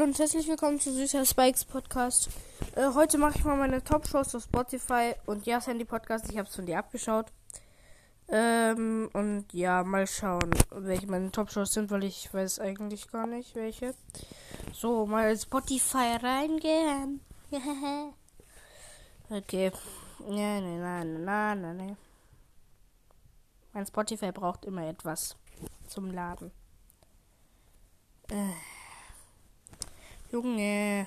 willkommen zu Süßer Spikes Podcast. Äh, heute mache ich mal meine Top-Shows auf Spotify und ja, Sandy Podcast. Ich habe es von dir abgeschaut. Ähm, und ja, mal schauen, welche meine Top-Shows sind, weil ich weiß eigentlich gar nicht, welche. So, mal Spotify reingehen. okay. Ja, nein, nein, nein, nein, nein. Mein Spotify braucht immer etwas zum Laden. Äh. Junge.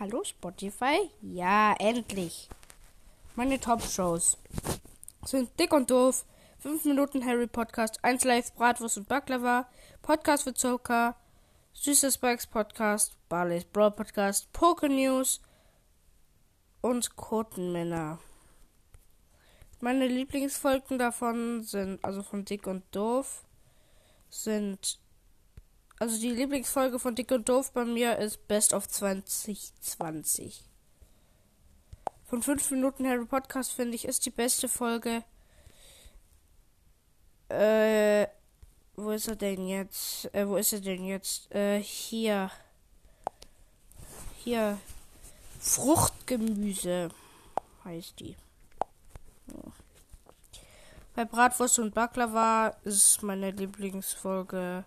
Hallo Spotify? Ja, endlich. Meine Top-Shows sind Dick und Doof, 5 Minuten Harry Podcast, 1 Live Bratwurst und Baklava, Podcast für Zucker, Süßer Spikes Podcast, Barley's Brawl Podcast, Poker News und Kotenmänner. Meine Lieblingsfolgen davon sind, also von Dick und Doof, sind. Also die Lieblingsfolge von Dick und Doof bei mir ist Best of 2020. Von 5 Minuten Harry Podcast finde ich ist die beste Folge. Äh, wo ist er denn jetzt? Äh, wo ist er denn jetzt? Äh, hier. Hier. Fruchtgemüse heißt die. Bei Bratwurst und Baklava ist meine Lieblingsfolge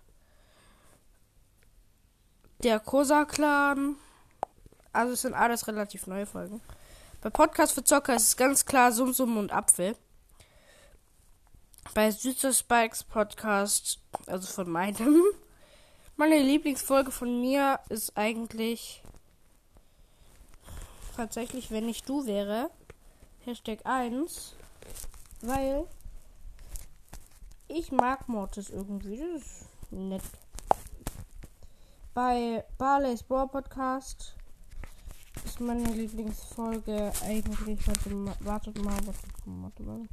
der Kosa-Clan. Also es sind alles relativ neue Folgen. Bei Podcast für Zocker ist es ganz klar Sum Sum und Apfel. Bei Süßer Spikes Podcast, also von meinem, meine Lieblingsfolge von mir ist eigentlich tatsächlich, wenn ich du wäre. Hashtag 1. Weil ich mag Mortis irgendwie. Das ist nett. Bei Barley's Brawl Podcast ist meine Lieblingsfolge eigentlich. Warte mal, wartet mal, wartet mal, warte mal.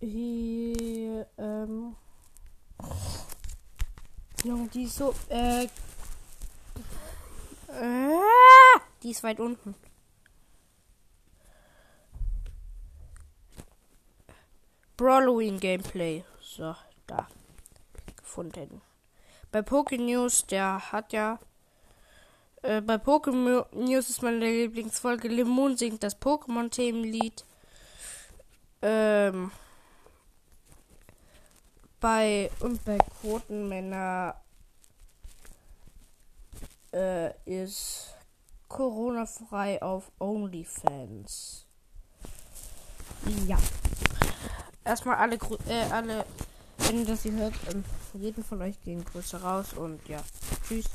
Hier, ähm. Junge, die ist so, äh. äh die ist weit unten. Brawloween Gameplay. So, da. Gefunden. Bei Poké News, der hat ja. Äh, bei Pokémon News ist meine Lieblingsfolge. Lemon singt das Pokémon-Themenlied. Ähm. Bei. Und bei Quotenmänner. Äh, ist Corona-frei auf OnlyFans. Ja erstmal alle, äh, alle, wenn ihr das hier hört, ähm, jeden von euch gehen Grüße raus und ja, tschüss.